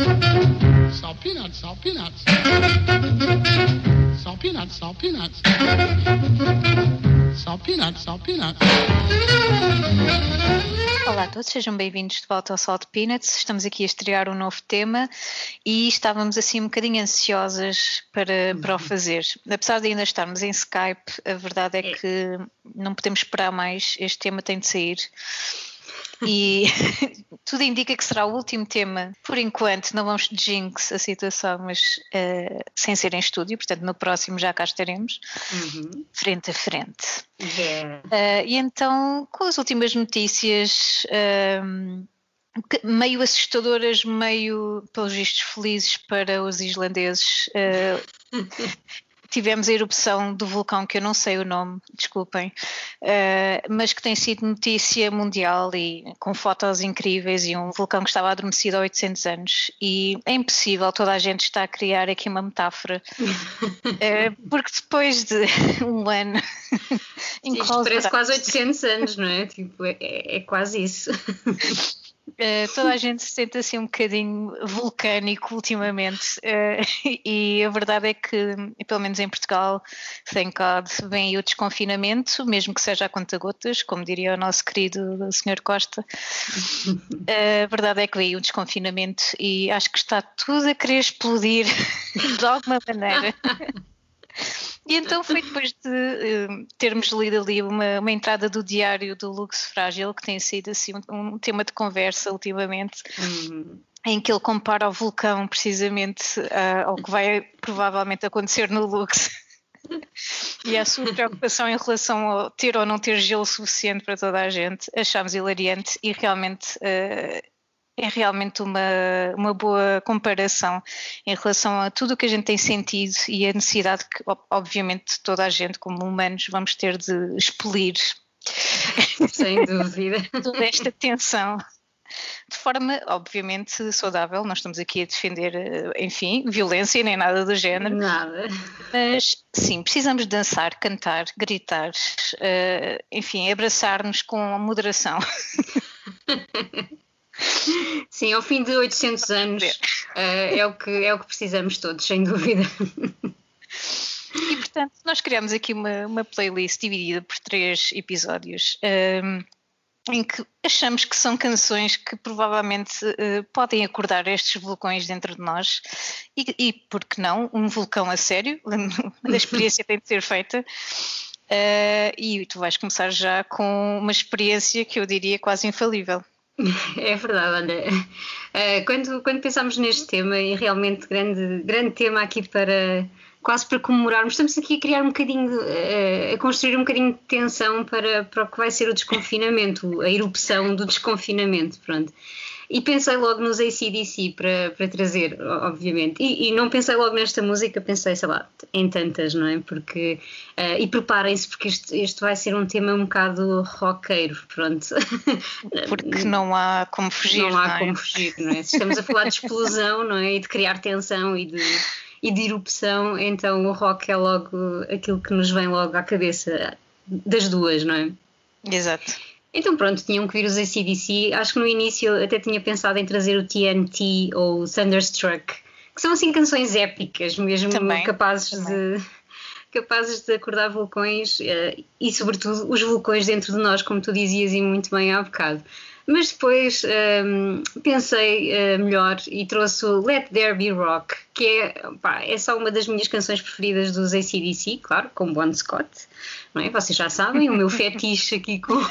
Salt peanuts, salt peanuts. Salt peanuts, salt peanuts. Salt peanuts, salt peanuts. Olá a todos, sejam bem-vindos de volta ao Salt Peanuts. Estamos aqui a estrear um novo tema e estávamos assim um bocadinho ansiosas para, para o fazer. Apesar de ainda estarmos em Skype, a verdade é que não podemos esperar mais, este tema tem de sair. E tudo indica que será o último tema. Por enquanto, não vamos jinx a situação, mas uh, sem ser em estúdio, portanto, no próximo já cá estaremos, Uhum. frente a frente. Yeah. Uh, e então, com as últimas notícias, um, que- meio assustadoras, meio, pelos vistos, felizes para os islandeses, uh, tivemos a erupção do vulcão, que eu não sei o nome, desculpem, uh, mas que tem sido notícia mundial e com fotos incríveis e um vulcão que estava adormecido há 800 anos. E é impossível, toda a gente está a criar aqui uma metáfora, uh, porque depois de um ano. Isto enclausurado- parece quase 800 anos, não é? Tipo, é, é quase isso. Uh, toda a gente se sente assim um bocadinho vulcânico ultimamente uh, e a verdade é que, pelo menos em Portugal, thank God, vem aí o desconfinamento, mesmo que seja a conta-gotas, como diria o nosso querido Sr. Costa. Uh, a verdade é que veio o desconfinamento e acho que está tudo a querer explodir de alguma maneira. E então foi depois de eh, termos lido ali uma, uma entrada do diário do Lux Frágil, que tem sido assim um, um tema de conversa ultimamente, Hum, em que ele compara o vulcão precisamente ah, ao que vai provavelmente acontecer no Lux. e a sua preocupação em relação a ter ou não ter gelo suficiente para toda a gente, achámos hilariante e realmente ah, é realmente uma, uma boa comparação em relação a tudo o que a gente tem sentido e a necessidade que, ob- obviamente, toda a gente, como humanos, vamos ter de expelir sem dúvida. toda esta tensão de forma, obviamente, saudável. Nós estamos aqui a defender, eh, enfim, violência nem nada do género, Nada. mas sim, precisamos dançar, cantar, gritar, eh, enfim, abraçar-nos com moderação. Sim, ao fim de 800 anos eh, é, o que, é o que precisamos todos, sem dúvida. E portanto, nós criamos aqui uma, uma playlist dividida por três episódios. ehm, em que achamos que são canções que provavelmente eh, podem acordar estes vulcões dentro de nós e, e por que não, um vulcão a sério, a experiência tem de ser feita Eh, e tu vais começar já com uma experiência que eu diria quase infalível. É verdade, olha. eh, quando, quando pensámos neste tema, e realmente grande, grande tema aqui para quase para comemorarmos, estamos aqui a criar um bocadinho, eh, a construir um bocadinho de tensão para, para o que vai ser o desconfinamento, a erupção do desconfinamento, pronto. E pensei logo nos ACDC para, para trazer, obviamente. E, e não pensei logo nesta música, pensei, sei lá, em tantas, não é? Porque, eh, e preparem-se, porque este, este vai ser um tema um bocado roqueiro, pronto. Porque não há como fugir. não há não é? como fugir, não é? Se estamos a falar de explosão, não é? E de criar tensão e de, e de erupção, então o rock é logo aquilo que nos vem logo à cabeça das duas, não é? Exato. Então pronto, tinham que vir os ACDC. Acho que no início eu até tinha pensado em trazer o TNT ou o Thunderstruck, que são assim canções épicas, mesmo Também, capazes também. de capazes de acordar vulcões eh, e sobretudo os vulcões dentro de nós, como tu dizias e muito bem há bocado. Mas depois ehm, pensei eh, melhor e trouxe o Let There Be Rock, que é, pá, é só uma das minhas canções preferidas dos ACDC, claro, com Bon Scott, não é? Vocês já sabem, o meu fetiche aqui com,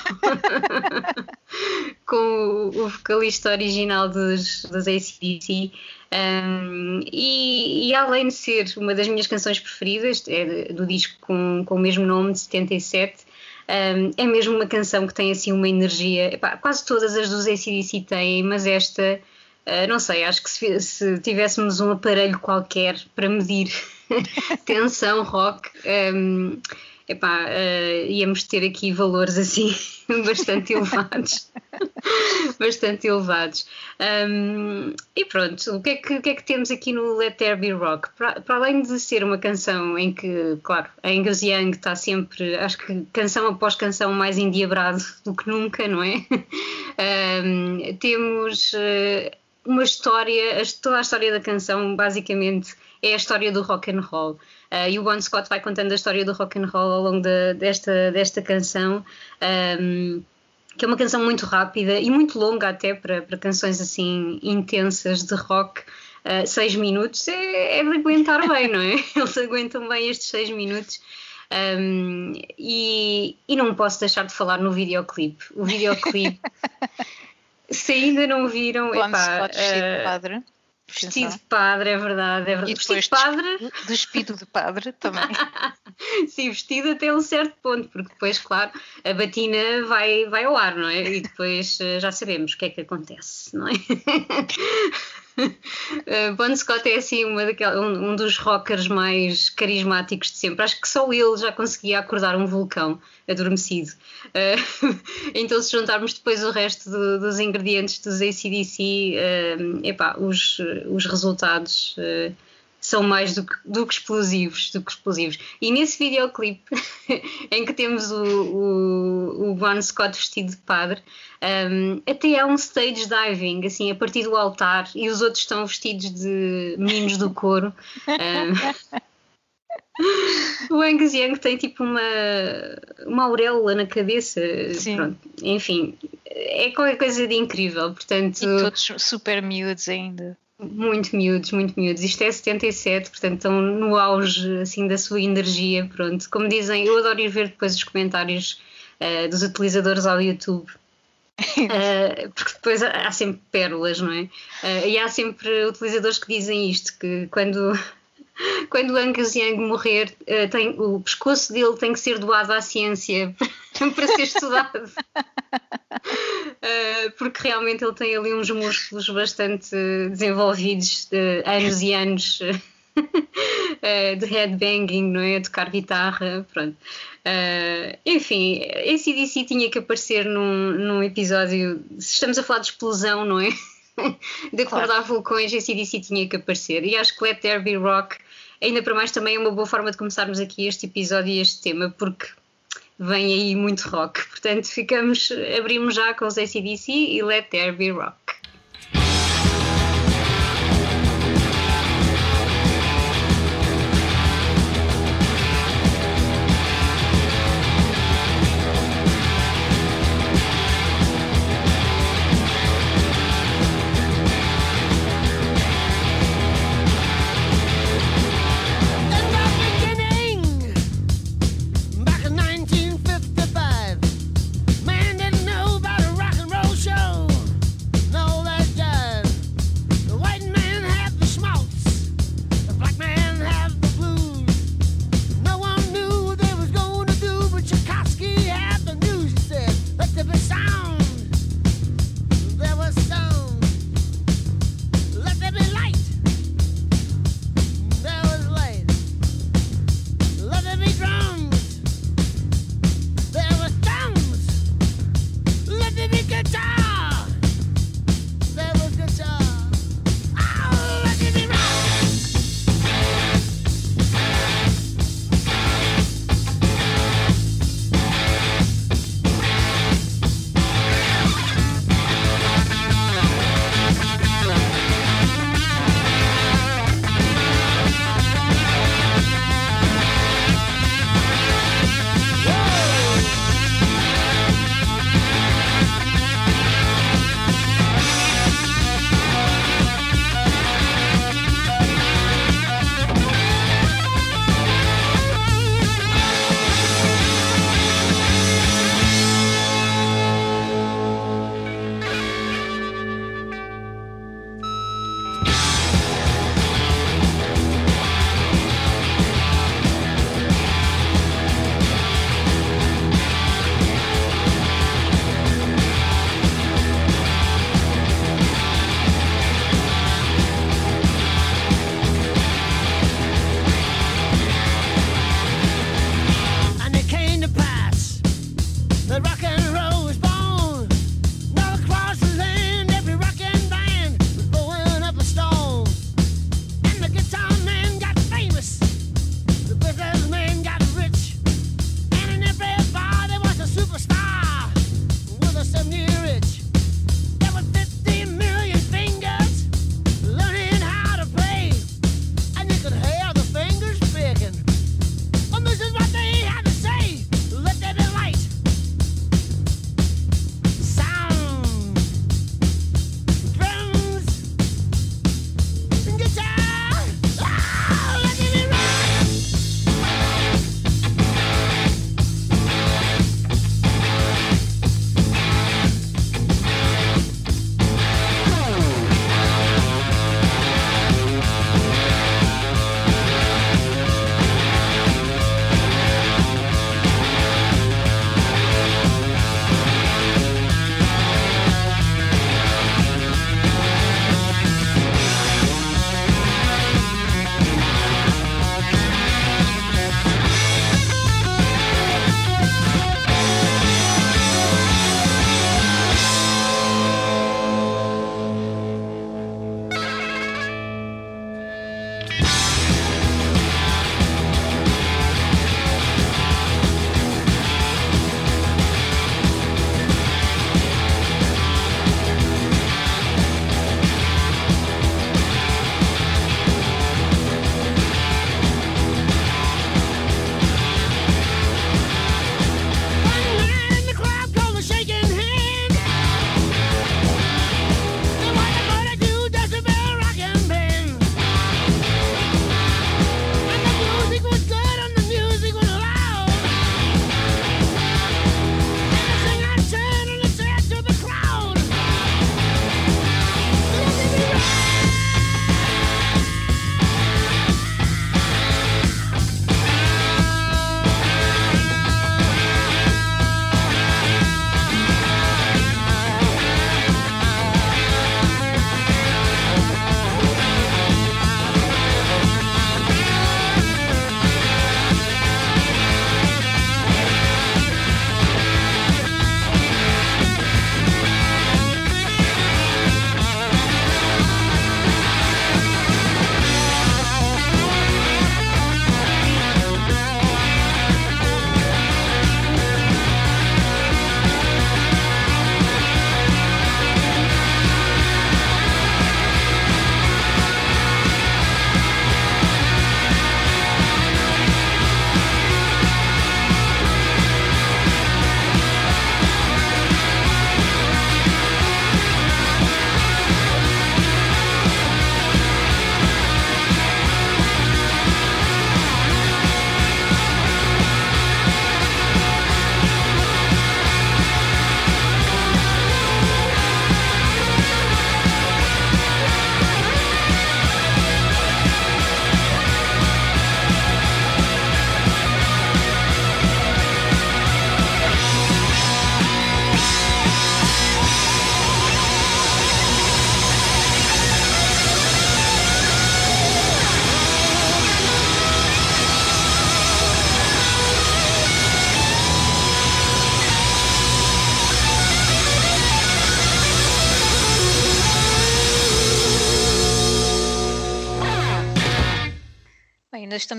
com o, o vocalista original dos, dos ACDC. Um, e, e além de ser uma das minhas canções preferidas, é do disco com, com o mesmo nome, de 77, um, é mesmo uma canção que tem assim uma energia. epá, quase todas as dos ACDC têm, mas esta, uh, não sei, acho que se, se tivéssemos um aparelho qualquer para medir tensão rock. Um, epá, uh, íamos ter aqui valores assim bastante elevados. bastante elevados. Um, e pronto, o que, é que, o que, é que, temos aqui no Let There Be Rock? Para, para, além de ser uma canção em que, claro, a Angus Young está sempre, acho que canção após canção, mais endiabrado do que nunca, não é? Um, temos. Uh, uma história, toda a história da canção basicamente é a história do rock and roll. Uh, e o Bon Scott vai contando a história do rock and roll ao longo de, desta, desta canção. Um, que é uma canção muito rápida e muito longa até para, para canções assim intensas de rock. Uh, seis minutos é, é de aguentar bem, não é? Eles aguentam bem estes seis minutos. Um, e, e não posso deixar de falar no videoclipe. O videoclipe, se ainda não viram, epá, se uh, padre. Vestido de padre, é verdade. É verdade. E vestido de padre. Despido de padre também. Sim, vestido até um certo ponto, porque depois, claro, a batina vai, vai ao ar, não é? E depois eh, já sabemos o que é que acontece, não é? Uh, bon Scott é assim uma daquela, um, um, dos rockers mais carismáticos de sempre. Acho que só ele já conseguia acordar um vulcão adormecido. Uh, então, se juntarmos depois o resto do, dos ingredientes dos ACDC, uh, epá, os, os resultados uh, são mais do que, do que, explosivos, do que explosivos. E nesse videoclipe em que temos o, o, o Bon Scott vestido de padre, um, até há um stage diving, assim, a partir do altar, e os outros estão vestidos de meninos do coro. Um, o Angus Young tem tipo uma, uma auréola na cabeça. Pronto, enfim, é qualquer coisa de incrível. Portanto, e todos super miúdos ainda. Muito miúdos, muito miúdos. Isto é 77, portanto estão no auge assim, da sua energia. Pronto, como dizem, eu adoro ir ver depois os comentários uh, dos utilizadores ao YouTube. Uh, porque depois há sempre pérolas, não é? Uh, e há sempre utilizadores que dizem isto: que quando, quando Angus Young morrer, tem, o pescoço dele tem que ser doado à ciência para ser estudado. Uh, porque realmente ele tem ali uns músculos bastante desenvolvidos de anos e anos uh, de headbanging, não é? A tocar guitarra, pronto. Uh, enfim, esse DC tinha que aparecer num, num episódio. Se estamos a falar de explosão, não é? de acordar claro. vulcões, esse DC tinha que aparecer. E acho que Let There Be Rock, ainda para mais, também é uma boa forma de começarmos aqui este episódio e este tema, porque vem aí muito rock. Portanto, ficamos, abrimos já com os ACDC e Let There Be Rock.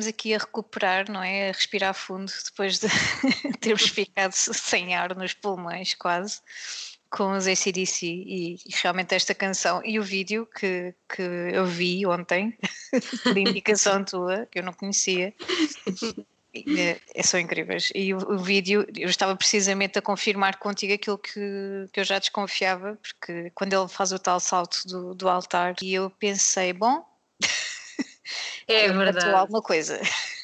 Estamos aqui a recuperar, não é? A respirar fundo depois de termos ficado sem ar nos pulmões, quase, com os ACDC e, e realmente esta canção e o vídeo que, que eu vi ontem, de indicação tua, que eu não conhecia. É, são incríveis. E o, o, vídeo, eu estava precisamente a confirmar contigo aquilo que, que eu já desconfiava, porque quando ele faz o tal salto do, do altar, e eu pensei, bom, é verdade. alguma coisa.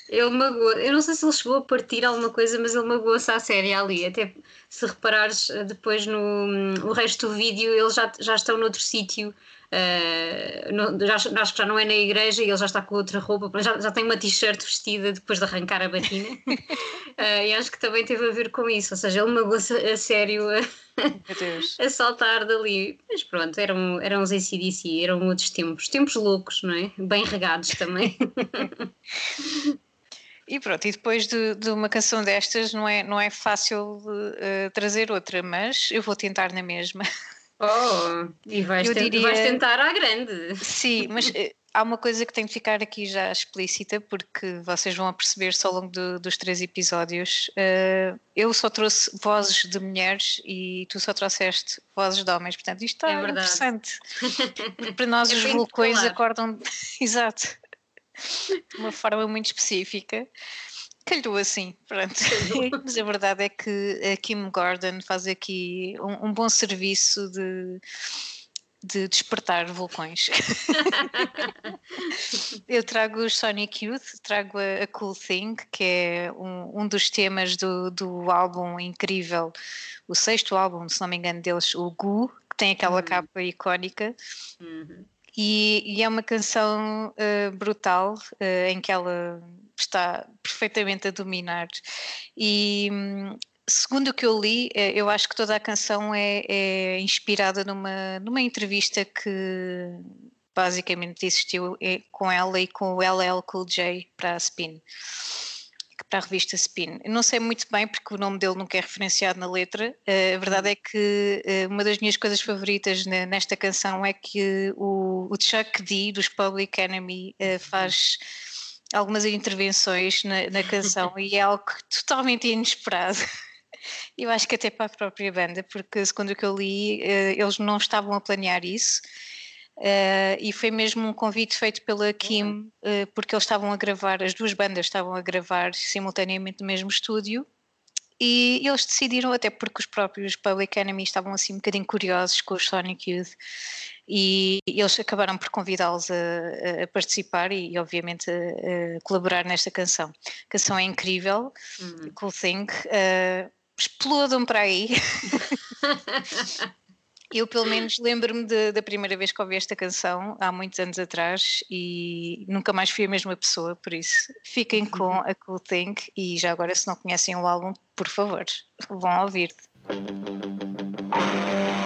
Ele magoou, eu não sei se ele chegou a partir alguma coisa, mas ele magoou-se à série ali. Até se reparares eh, depois no o resto do vídeo, eles já, já estão noutro sítio. Uh, no, já, acho que já não é na igreja e ele já está com outra roupa, já, já tem uma t-shirt vestida depois de arrancar a batina. uh, e acho que também teve a ver com isso, ou seja, ele magoou-se a sério a, a saltar dali. Mas pronto, eram, eram os ACDC, eram outros tempos, tempos loucos, não é? Bem regados também. E pronto, e depois de, de, uma canção destas não é, não é fácil uh, trazer outra, mas eu vou tentar na mesma. Oh, e vais, diria... vais tentar à grande. Sim, mas uh, há uma coisa que tem de ficar aqui já explícita, porque vocês vão perceber-se ao longo do, dos três episódios. Uh, eu só trouxe vozes de mulheres e tu só trouxeste vozes de homens, portanto isto está é interessante. Para nós os vulcões acordam. Exato de uma forma muito específica. Calhou assim, pronto. Mas a verdade é que a Kim Gordon faz aqui um, um bom serviço de, de despertar vulcões. Eu trago os Sonic Youth, trago a, a Cool Thing, que é um, um dos temas do, do álbum incrível, o sexto álbum, se não me engano, deles, o Goo, que tem aquela uhum. capa icónica. Uhum. E, e, é uma canção uh, brutal uh, em que ela está perfeitamente a dominar. E segundo o que eu li, eh, eu acho que toda a canção é, é inspirada numa, numa entrevista que basicamente existiu com ela e com o LL Cool J para a Spin para a revista Spin. Não sei muito bem porque o nome dele nunca é referenciado na letra. Uh, a verdade é que uh, uma das minhas coisas favoritas nesta canção é que o, Chuck D dos Public Enemy uh, faz algumas intervenções na, na canção e é algo totalmente inesperado. Eu acho que até para a própria banda, porque segundo o que eu li, eles não estavam a planear isso Uh, e foi mesmo um convite feito pela Kim, uh, porque eles estavam a gravar, as duas bandas estavam a gravar simultaneamente no mesmo estúdio. E eles decidiram, até porque os próprios Public Enemy estavam assim um bocadinho curiosos com os Sonic Youth, e eles acabaram por convidá-los a, a, participar e, obviamente, a, a, colaborar nesta canção. A canção é incrível, uhum. Cool Thing, uh, explodam para aí. Eu, pelo menos, lembro-me da primeira vez que ouvi esta canção, há muitos anos atrás, e nunca mais fui a mesma pessoa, por isso fiquem com a Cool Thing e já agora, se não conhecem o álbum, por favor, vão ouvir. Tell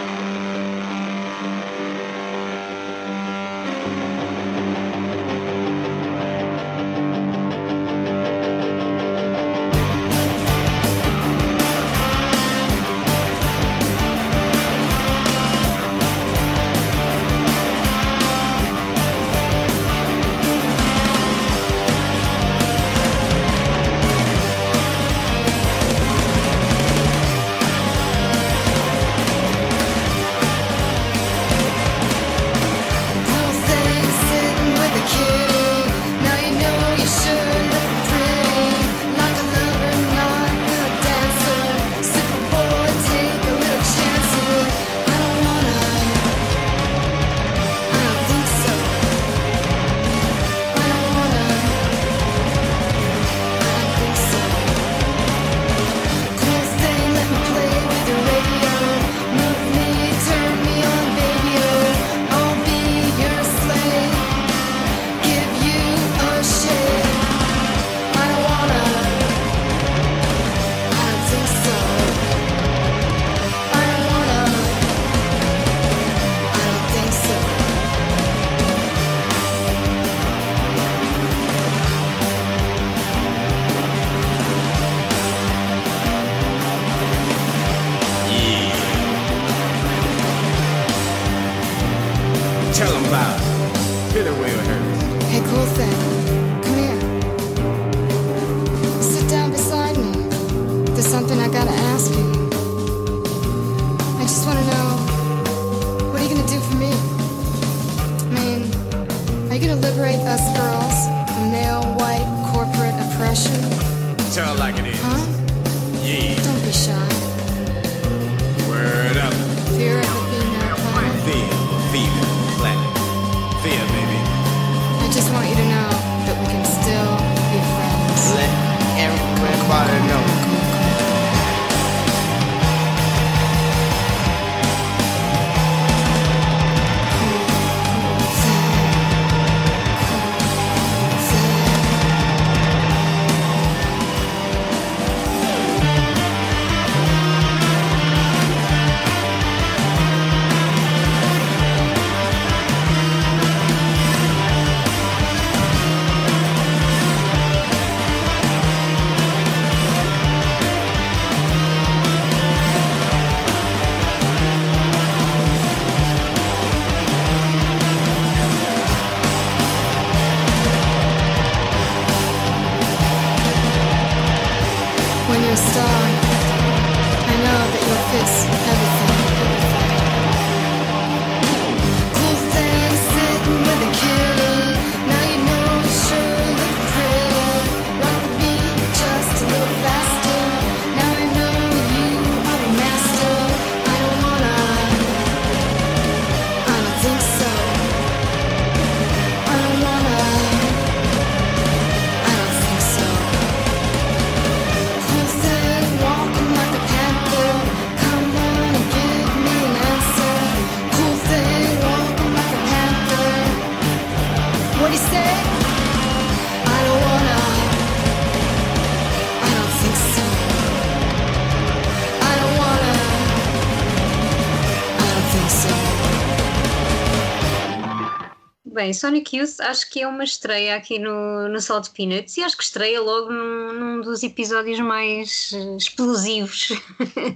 Bem, Sonic Youth acho que é uma estreia aqui no, no Salt Peanuts e acho que estreia logo num, num dos episódios mais eh, explosivos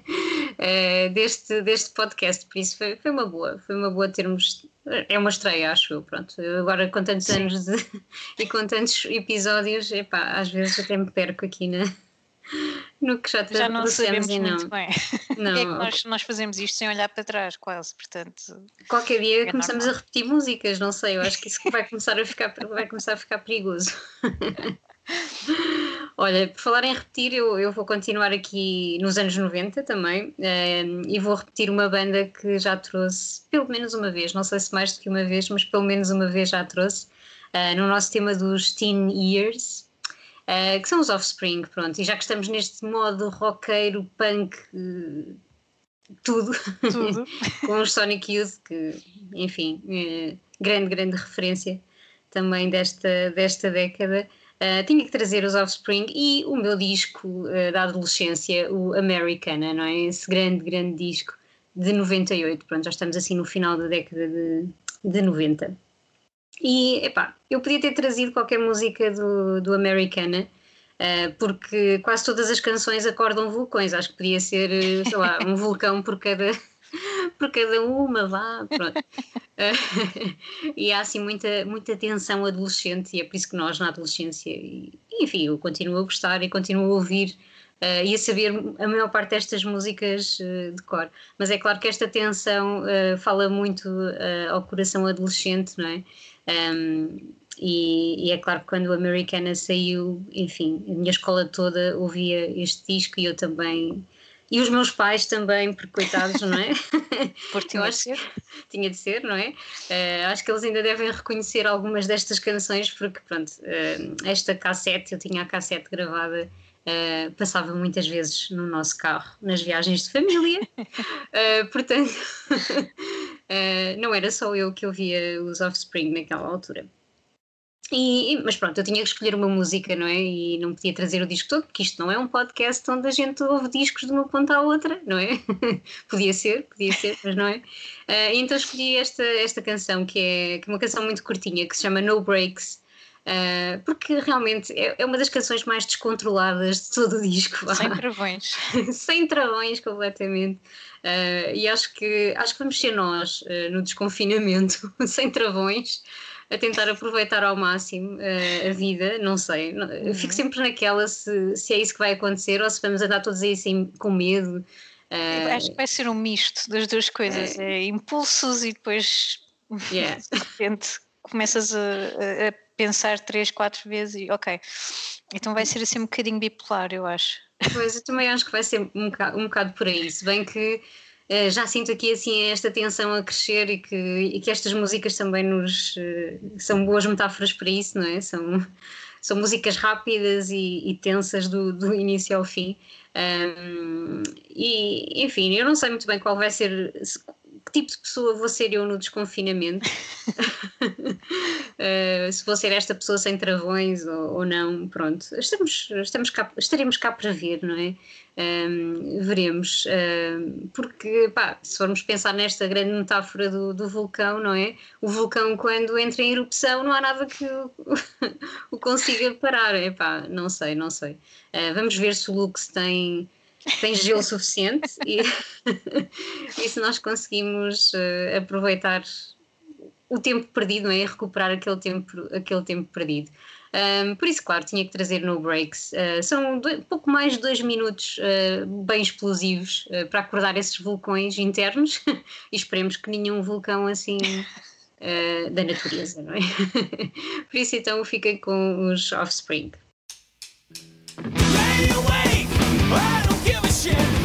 eh, deste, deste podcast, por isso foi, foi uma boa, foi uma boa termos. É uma estreia, acho eu, pronto. Agora com tantos anos de- e com tantos episódios, epá, às vezes até me perco aqui na, no que já, Já não sabemos e não. muito bem. não É que nós, nós fazemos isto sem olhar para trás, quase, portanto. Qualquer dia É começamos normal. a repetir músicas, não sei, eu acho que isso vai começar a ficar, vai começar a ficar perigoso. Olha, por falar em repetir, eu, eu vou continuar aqui nos anos 90 também eh, e vou repetir uma banda que já trouxe pelo menos uma vez, não sei se mais do que uma vez, mas pelo menos uma vez já trouxe, eh, no nosso tema dos Teen Years, eh, que são os Offspring, pronto, e já que estamos neste modo roqueiro, punk, eh, tudo, Tudo. com os Sonic Youth, que, enfim, eh, grande, grande referência também desta, desta década. Eh, tinha que trazer os Offspring e o meu disco eh, da adolescência, o Americana, não é? Esse grande, grande disco de 98. Pronto, já estamos assim no final da década de, de 90. E, epá, eu podia ter trazido qualquer música do, do Americana, eh, porque quase todas as canções acordam vulcões. Acho que podia ser, eh, sei lá, um vulcão por cada, por cada uma, vá, pronto. Eh, e há assim muita, muita tensão adolescente, e é por isso que nós, na adolescência, e, enfim, eu continuo a gostar e continuo a ouvir. E a saber a maior parte destas músicas eh, de cor. Mas é claro que esta tensão eh, fala muito ao coração adolescente, não é? Um, e, e é claro que quando o Americana saiu, enfim, a minha escola toda ouvia este disco e eu também. E os meus pais também, porque coitados, não é? Por Eu tinha de acho ser. tinha de ser, não é? Eh, acho que eles ainda devem reconhecer algumas destas canções, porque, pronto, eh, esta cassete, eu tinha a cassete gravada, eh, passava muitas vezes no nosso carro, nas viagens de família, Eh, portanto, eh, não era só eu que ouvia os Offspring naquela altura. E, mas pronto, eu tinha que escolher uma música, não é? E não podia trazer o disco todo, porque isto não é um podcast onde a gente ouve discos de uma ponta à outra, não é? podia ser, podia ser, mas não é. Ah, então escolhi esta, esta canção, que é, que é uma canção muito curtinha, que se chama No Breaks, ah, porque realmente é, é uma das canções mais descontroladas de todo o disco. Sem travões. sem travões completamente. Uh, e acho que, acho que vamos ser nós uh, no desconfinamento, sem travões, a tentar aproveitar ao máximo uh, a vida, não sei. Não- Eu fico Uhum. sempre naquela se, se é isso que vai acontecer ou se vamos andar todos aí assim com medo. Eu Uh, Acho que vai ser um misto das duas coisas. É impulsos e depois Yeah. de repente começas a- a pensar três, quatro vezes e ok. Então vai ser assim um bocadinho bipolar, eu acho. Pois, eu também acho que vai ser um bocado, um bocado por aí, se bem que eh, já sinto aqui assim esta tensão a crescer e que, e que estas músicas também nos eh, são boas metáforas para isso, não é? São, são músicas rápidas e, e tensas do, do início ao fim. Ahm, e enfim, eu não sei muito bem qual vai ser. Que tipo de pessoa vou ser eu no desconfinamento? Uh, se vou ser esta pessoa sem travões ou, ou não, pronto, estamos, estamos cá, estaremos cá para ver, não é? Um, veremos, um, porque pá, se formos pensar nesta grande metáfora do, do vulcão, não é? O vulcão, quando entra em erupção, não há nada que o, o consiga parar, é pá, não sei, não sei. Uh, vamos ver se o Lux tem. Tem gelo suficiente e, e se nós conseguimos uh, aproveitar o tempo perdido, não é? Recuperar aquele tempo, aquele tempo perdido. Um, por isso, claro, tinha que trazer no breaks. Uh, são dois- pouco mais de dois minutos uh, bem explosivos uh, para acordar esses vulcões internos e esperemos que nenhum vulcão assim da natureza, não é? por isso, então, fiquem com os Offspring. Lay Revolution!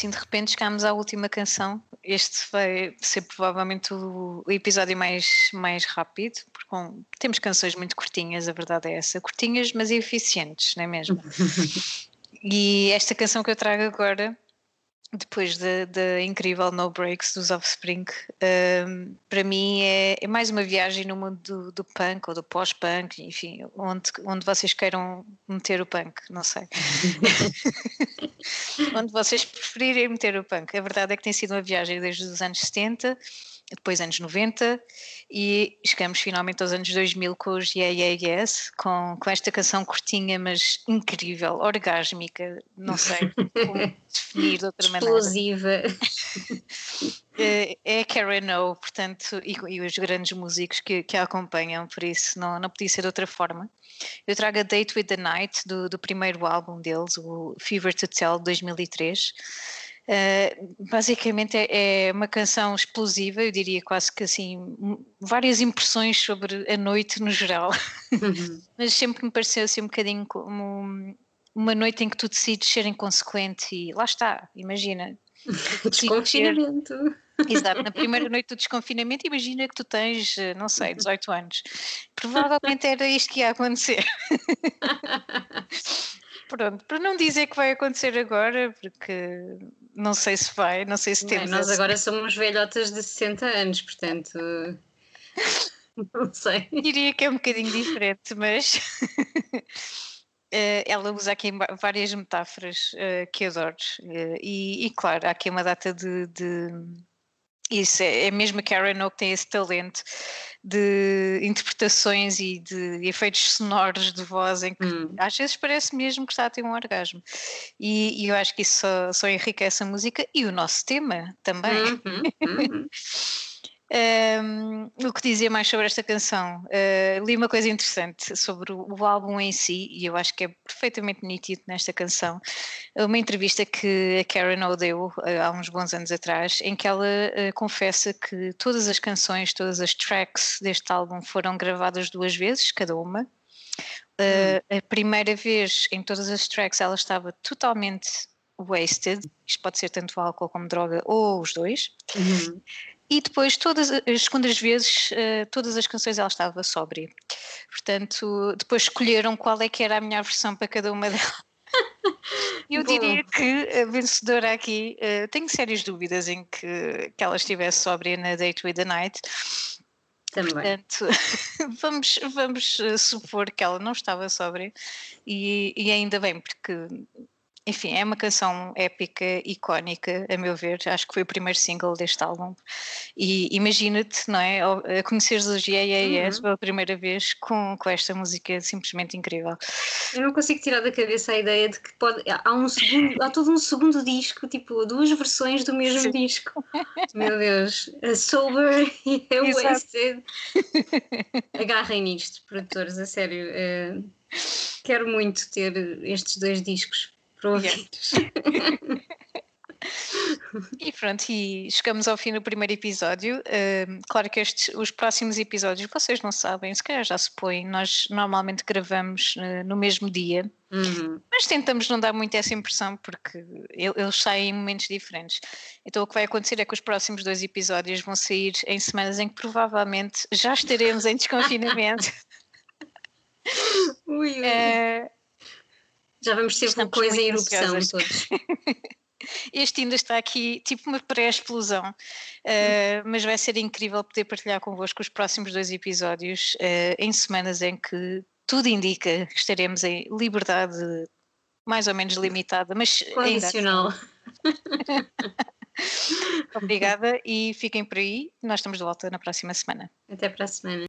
Assim de repente chegámos à última canção. Este vai ser provavelmente o, episódio mais, mais rápido, porque bom, temos canções muito curtinhas, a verdade é essa. Curtinhas, mas eficientes, não é mesmo? e esta canção que eu trago agora, depois da da incrível No Breaks dos Offspring, hum, para mim é, é mais uma viagem no mundo do, do punk ou do pós-punk, enfim, onde, onde vocês queiram meter o punk, não sei. onde vocês preferirem meter o punk. A verdade é que tem sido uma viagem desde os anos 70, depois anos 90 e chegamos finalmente aos anos 2000 com os Yeah Yeah Yes, com, com esta canção curtinha mas incrível, orgásmica, não sei como definir de outra maneira. Explosiva. É é Karen O, portanto, e, e os grandes músicos que, que a acompanham, por isso não, não podia ser de outra forma. Eu trago a Date with the Night do, do primeiro álbum deles, o Fever to Tell de 2003. Uh, basicamente é, é uma canção explosiva, eu diria quase que assim, várias impressões sobre a noite no geral, mas sempre me pareceu assim um bocadinho como uma noite em que tu decides ser inconsequente e lá está, imagina, Desconfinamento. Exato, na primeira noite do desconfinamento, imagina que tu tens, eh, não sei, 18 anos. Provavelmente era isto que ia acontecer. Pronto, para não dizer que vai acontecer agora, porque não sei se vai, não sei se Bem, temos. nós esse- agora somos velhotas de 60 anos, portanto. Não sei. Diria que é um bocadinho diferente, mas eh, ela usa aqui várias metáforas eh, que adoro. Eh, e, e, claro, há aqui uma data de. de- isso é, é mesmo a Karen O que tem esse talento de interpretações e de efeitos sonoros de voz em que Hum. às vezes parece mesmo que está a ter um orgasmo. E, e eu acho que isso só, só enriquece a música e o nosso tema também. Uhum, uhum. Um, o que dizer mais sobre esta canção? Uh, li uma coisa interessante sobre o, o álbum em si, e eu acho que é perfeitamente nítido nesta canção. Uma entrevista que a Karen O deu uh, há uns bons anos atrás, em que ela uh, confessa que todas as canções, todas as tracks deste álbum foram gravadas duas vezes, cada uma. Uh, A primeira vez em todas as tracks ela estava totalmente wasted, isto pode ser tanto álcool como droga, ou os dois. Uhum. E depois, todas as segundas vezes, eh, todas as canções ela estava sóbria. Portanto, depois escolheram qual é que era a melhor versão para cada uma delas. Eu Bom. diria que a vencedora aqui, eh, tenho sérias dúvidas em que, que ela estivesse sóbria na Date with the Night. Também. Portanto, vamos, vamos eh, supor que ela não estava sóbria e, e ainda bem, porque, enfim, é uma canção épica, icónica, a meu ver. Acho que foi o primeiro single deste álbum. E imagina-te, não é? conheceres os Yeah Uhum. pela primeira vez com, com esta música simplesmente incrível. Eu não consigo tirar da cabeça a ideia de que pode, há um segundo, há todo um segundo disco, tipo duas versões do mesmo Sim. disco. Meu Deus, a Sober e a Exato. Wasted. Agarrem nisto, produtores, a sério. eh, quero muito ter estes dois discos para ouvir. E pronto, e chegamos ao fim do primeiro episódio. Ahm, claro que estes, os próximos episódios, vocês não sabem, se calhar já se põem, nós normalmente gravamos eh, no mesmo dia, Uhum. mas tentamos não dar muito essa impressão porque el- eles saem em momentos diferentes. Então o que vai acontecer é que os próximos dois episódios vão sair em semanas em que provavelmente já estaremos em desconfinamento. Ui, ui. Eh, Já vamos ter estamos vulcões em erupção todos. Este ainda está aqui, tipo uma pré-explosão, Uh, mas vai ser incrível poder partilhar convosco os próximos dois episódios uh, em semanas em que tudo indica que estaremos em liberdade mais ou menos limitada, mas assim, Condicional. obrigada e fiquem por aí, nós estamos de volta na próxima semana. Até para a semana.